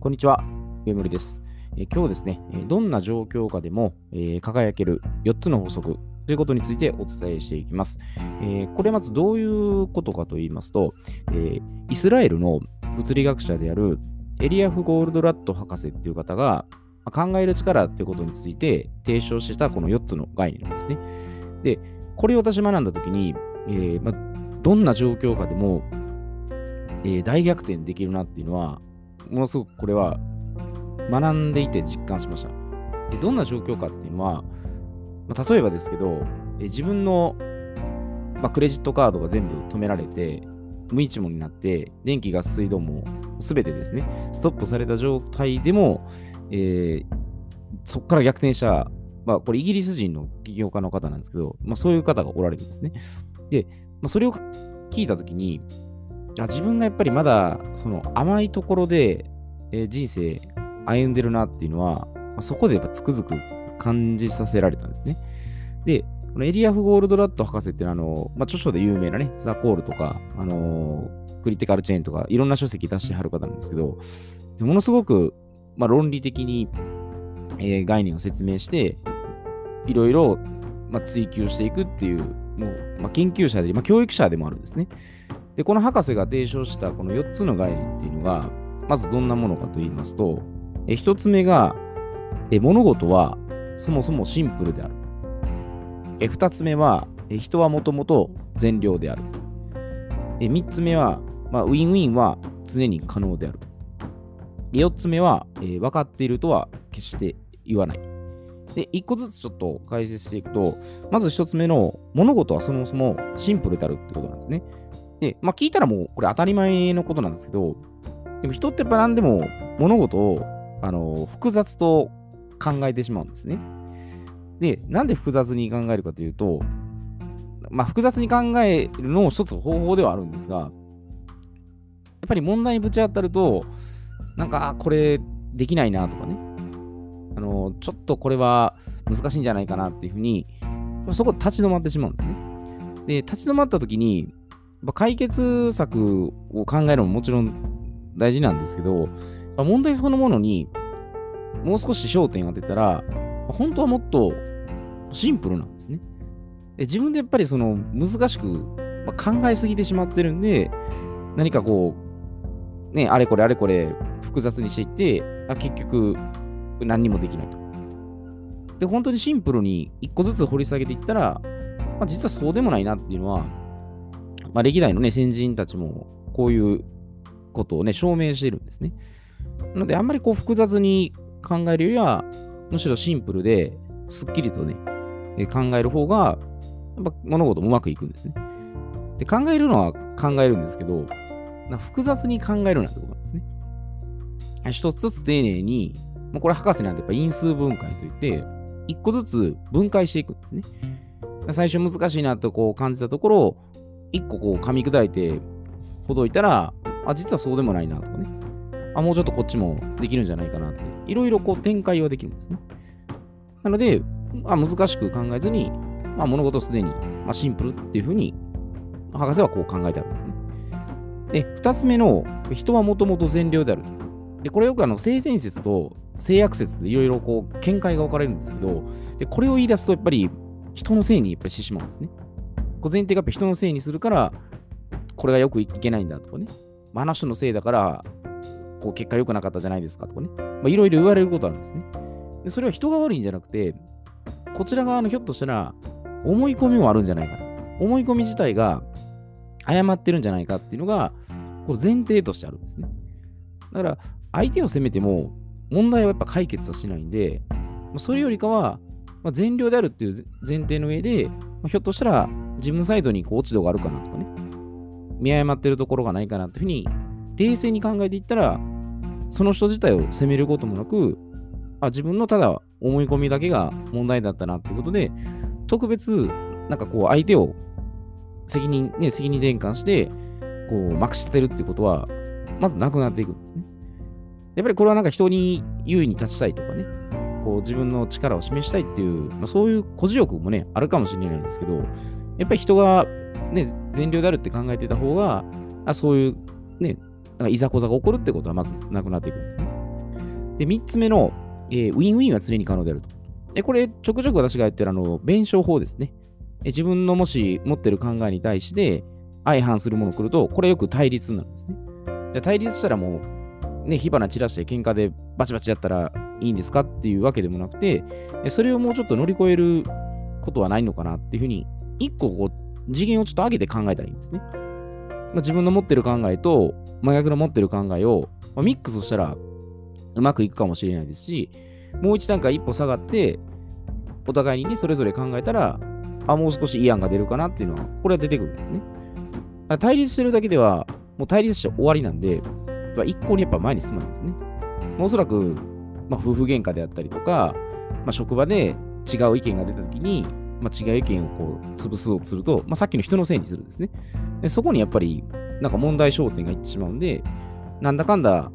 こんにちは、ゆむりです。え今日ですね、どんな状況下でも、え輝ける4つの法則ということについてお伝えしていきます。えこれまずどういうことかと言いますと、えイスラエルの物理学者であるエリアフ・ゴールドラット博士っていう方が、ま考える力っていうことについて提唱したこの4つの概念なんですね。で、これを私学んだときに、えーま、どんな状況下でも、えー大逆転できるなっていうのは、ものすごくこれは学んでいて実感しました。でどんな状況かっていうのは、まあ、例えばですけど、え自分の、まあ、クレジットカードが全部止められて、無一文になって、電気、ガス、水道も全てですね、ストップされた状態でも、えーそこから逆転した、まあ、これイギリス人の起業家の方なんですけど、まあ、そういう方がおられるんですね。で、まあ、それを聞いたときに、あ自分がやっぱりまだその甘いところで、えー人生歩んでるなっていうのは、まあそこでやっぱつくづく感じさせられたんですね。で、このエリアフ・ゴールドラット博士っていうのは、あのまあ、著書で有名なね、ザ・コールとか、あのークリティカル・チェーンとか、いろんな書籍出してはる方なんですけど、ものすごく、まあ、論理的に、えー概念を説明して、いろいろ、まあ、追求していくっていう、もう、まあ、研究者で、まあ、教育者でもあるんですね。で、この博士が提唱したこの4つの概念っていうのが、まずどんなものかと言いますと、え1つ目が、え物事はそもそもシンプルである。え2つ目は、え人はもともと善良である。え3つ目は、まあ、ウィンウィンは常に可能である。4つ目は、えー分かっているとは決して言わない。で、1個ずつちょっと解説していくと、まず1つ目の物事はそもそもシンプルであるってことなんですね。で、まあ聞いたらもうこれ当たり前のことなんですけど、でも人ってやっぱ何でも物事をあの複雑と考えてしまうんですね。で、なんで複雑に考えるかというと、まあ複雑に考えるのも一つ方法ではあるんですが、やっぱり問題にぶち当たると、なんか、これできないなとかね、あの、ちょっとこれは難しいんじゃないかなっていうふうに、そこ立ち止まってしまうんですね。で、立ち止まった時に、解決策を考えるのももちろん大事なんですけど、問題そのものにもう少し焦点を当てたら、本当はもっとシンプルなんですね。で自分でやっぱりその難しく、まあ考えすぎてしまってるんで、何かこう、ね、あれこれあれこれ複雑にしていって、あ結局何にもできないと。で、本当にシンプルに一個ずつ掘り下げていったら、まあ、実はそうでもないなっていうのは、まあ、歴代のね、先人たちもこういうことをね、証明しているんですね。なので、あんまりこう複雑に考えるよりは、むしろシンプルで、すっきりとね、え考える方が、やっぱ物事もうまくいくんですね。で、考えるのは考えるんですけど、な複雑に考えるなんてことなんですね。一つずつ丁寧に、もうこれ博士なんてやっぱ因数分解といって、一個ずつ分解していくんですね。最初難しいなとこう感じたところを、一個こう噛み砕いてほどいたら、あ、実はそうでもないなとかね。あ、もうちょっとこっちもできるんじゃないかなって、いろいろこう展開はできるんですね。なので、あ難しく考えずに、まあ、物事すでに、まあ、シンプルっていうふうに、博士はこう考えてあるんですね。で、二つ目の、人はもともと善良である。で、これよくあの、性善説と性悪説でいろいろこう、見解が分かれるんですけど、で、これを言い出すと、やっぱり、人のせいにやっぱりしてしまうんですね。こう前提が人のせいにするから、これがよくいけないんだとかね。まあ、あの人のせいだから、こう結果良くなかったじゃないですかとかね。まあ、いろいろ言われることあるんですね。で、それは人が悪いんじゃなくて、こちら側のひょっとしたら、思い込みもあるんじゃないかと。思い込み自体が誤ってるんじゃないかっていうのが、これ前提としてあるんですね。だから、相手を責めても、問題はやっぱ解決はしないんで、それよりかは、ま、善良であるっていう前提の上で、まひょっとしたら自分サイドにこう落ち度があるかなとかね、見誤ってるところがないかなというふうに、冷静に考えていったら、その人自体を責めることもなく、あ自分のただ思い込みだけが問題だったなっていうことで、特別、なんかこう相手を責任、ね、責任転換して、こう、まくし立てるっていうことは、まずなくなっていくんですね。やっぱりこれはなんか人に優位に立ちたいとかね、こう自分の力を示したいっていう、まあ、そういう誇示欲もね、あるかもしれないんですけど、やっぱり人がね、善良であるって考えてた方が、あそういうね、なんかいざこざが起こるってことはまずなくなっていくんですね。で、3つ目の、えー、ウィンウィンは常に可能であると。で、これ、ちょくちょく私が言ってるあの、弁証法ですね。え自分のもし持ってる考えに対して、相反するもの来ると、これよく対立になるんですね。で対立したらもう、ね、火花散らして喧嘩でバチバチやったらいいんですかっていうわけでもなくて、それをもうちょっと乗り越えることはないのかなっていうふうに、一個こう、次元をちょっと上げて考えたらいいんですね。まあ、自分の持ってる考えと真逆の持ってる考えを、まあ、ミックスしたらうまくいくかもしれないですし、もう一段階一歩下がって、お互いにね、それぞれ考えたら、あ、もう少しいい案が出るかなっていうのは、これは出てくるんですね。対立してるだけでは、もう対立して終わりなんで、一向にやっぱ前に進まないんですね。おそらく、まあ、夫婦喧嘩であったりとか、まあ、職場で違う意見が出たときに、まあ、違う意見をこう潰そうとすると、まあ、さっきの人のせいにするんですね。でそこにやっぱり、なんか問題焦点がいってしまうんで、なんだかんだ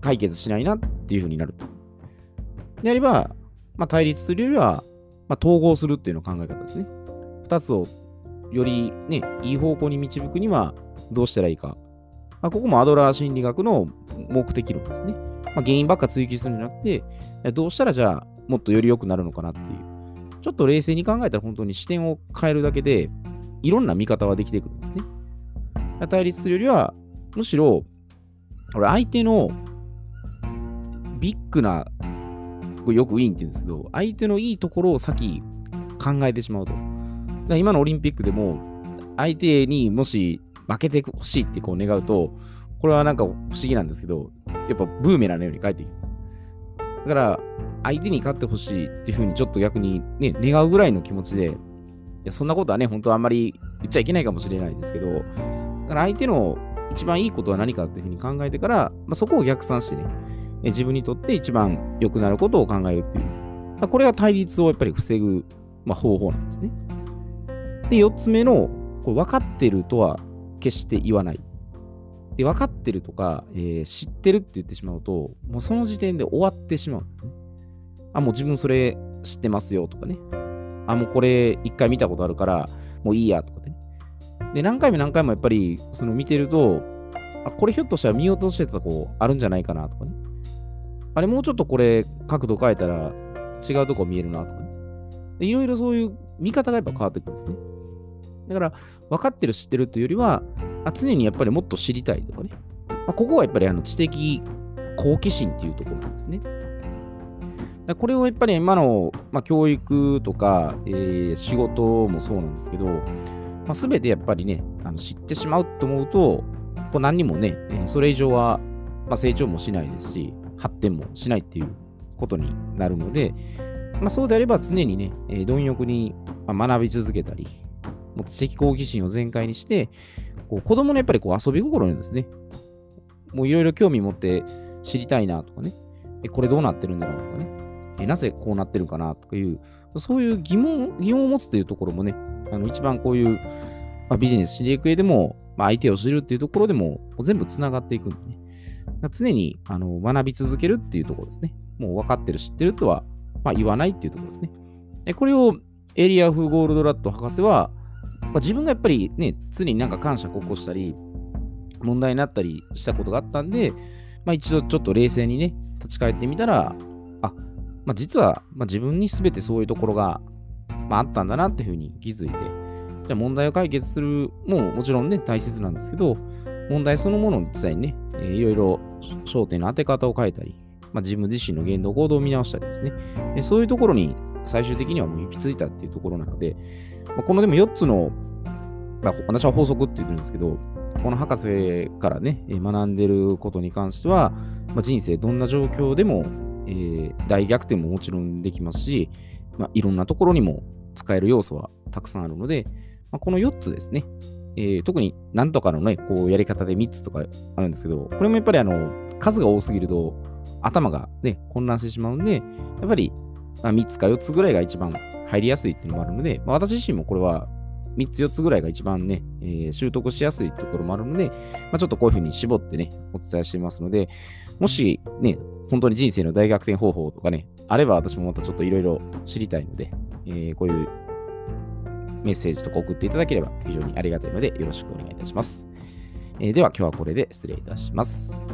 解決しないなっていうふうになるんです。であれば、まあ、対立するよりは、まあ、統合するっていうの考え方ですね。二つをよりね、いい方向に導くにはどうしたらいいか。まあ、ここもアドラー心理学の目的論ですね。まあ、原因ばっか追求するんじゃなくて、どうしたらじゃあもっとより良くなるのかなっていう。ちょっと冷静に考えたら本当に視点を変えるだけで、いろんな見方はできてくるんですね。対立するよりは、むしろ、俺相手のビッグな、これよくウィンって言うんですけど、相手のいいところを先考えてしまうと。だから今のオリンピックでも、相手にもし負けてほしいってこう願うと、これはなんか不思議なんですけど、やっぱブーメランのように返ってきます。だから、相手に勝ってほしいっていうふうにちょっと逆にね、願うぐらいの気持ちで、いや、そんなことはね、本当はあんまり言っちゃいけないかもしれないですけど、だから相手の一番いいことは何かっていうふうに考えてから、まあ、そこを逆算してね、自分にとって一番良くなることを考えるっていう。ま、これが対立をやっぱり防ぐ、まあ、方法なんですね。で、4つ目の、これ分かってるとは決して言わない。で、分かってるとか、えー、知ってるって言ってしまうと、もうその時点で終わってしまうんですね。あ、もう自分それ知ってますよとかね。あ、もうこれ一回見たことあるから、もういいやとかね。で、何回も何回もやっぱり、その見てると、あ、これひょっとしたら見落としてたとこあるんじゃないかなとかね。あれもうちょっとこれ角度変えたら違うとこ見えるなとかね。いろいろそういう見方がやっぱ変わってくるんですね。だから、分かってる、知ってるというよりは、あ常にやっぱりもっと知りたいとかね。まあ、ここはやっぱりあの知的好奇心っていうところなんですね。これをやっぱり今の、まあ、教育とか、えー、仕事もそうなんですけど、まあ、全てやっぱりね、あの知ってしまうと思うと、こう何にもね、えー、それ以上は、まあ、成長もしないですし、発展もしないっていうことになるので、まあ、そうであれば常にね、えー、貪欲に学び続けたり、も知的好奇心を全開にして、こう子供のやっぱりこう遊び心にですね、もういろいろ興味持って知りたいなとかね、えこれどうなってるんだろうとかね、えなぜこうなってるかなとかいう、そういう疑問疑問を持つというところもね、あの一番こういう、まあ、ビジネスしていく上でも、まあ、相手を知るっていうところでも全部つながっていくんでね、常にあの学び続けるっていうところですね。もう分かってる、知ってるとは、まあ、言わないっていうところですね。でこれをエリアフ・ゴールドラット博士は、まあ、自分がやっぱりね、常になんか感謝を起こしたり、問題になったりしたことがあったんで、まあ、一度ちょっと冷静にね、立ち返ってみたら、あ、まあ、実は、まあ、自分に全てそういうところが、まあ、あったんだなっていうふうに気づいて、じゃあ問題を解決するももちろんね、大切なんですけど、問題そのものに実際にね、え、いろいろ焦点の当て方を変えたり、まあ、自分自身の言動行動を見直したりですね、え、そういうところに最終的にはもう行き着いたっていうところなので、まあ、このでも4つの、まあ、私は法則って言ってるんですけど、この博士からね、学んでることに関しては、まあ、人生どんな状況でも、えー、大逆転ももちろんできますし、まあ、いろんなところにも使える要素はたくさんあるので、まあ、この4つですね、えー、特になんとかのね、こうやり方で3つとかあるんですけど、これもやっぱりあの数が多すぎると頭がね、混乱してしまうんで、やっぱり、まあ、3つか4つぐらいが一番入りやすいっていうのもあるので、まあ、私自身もこれは3つ4つぐらいが一番ね、えー、習得しやすいところもあるので、まあ、ちょっとこういうふうに絞ってね、お伝えしていますので、もしね、本当に人生の大逆転方法とかね、あれば私もまたちょっといろいろ知りたいので、えー、こういうメッセージとか送っていただければ非常にありがたいのでよろしくお願いいたします。えー、では今日はこれで失礼いたします。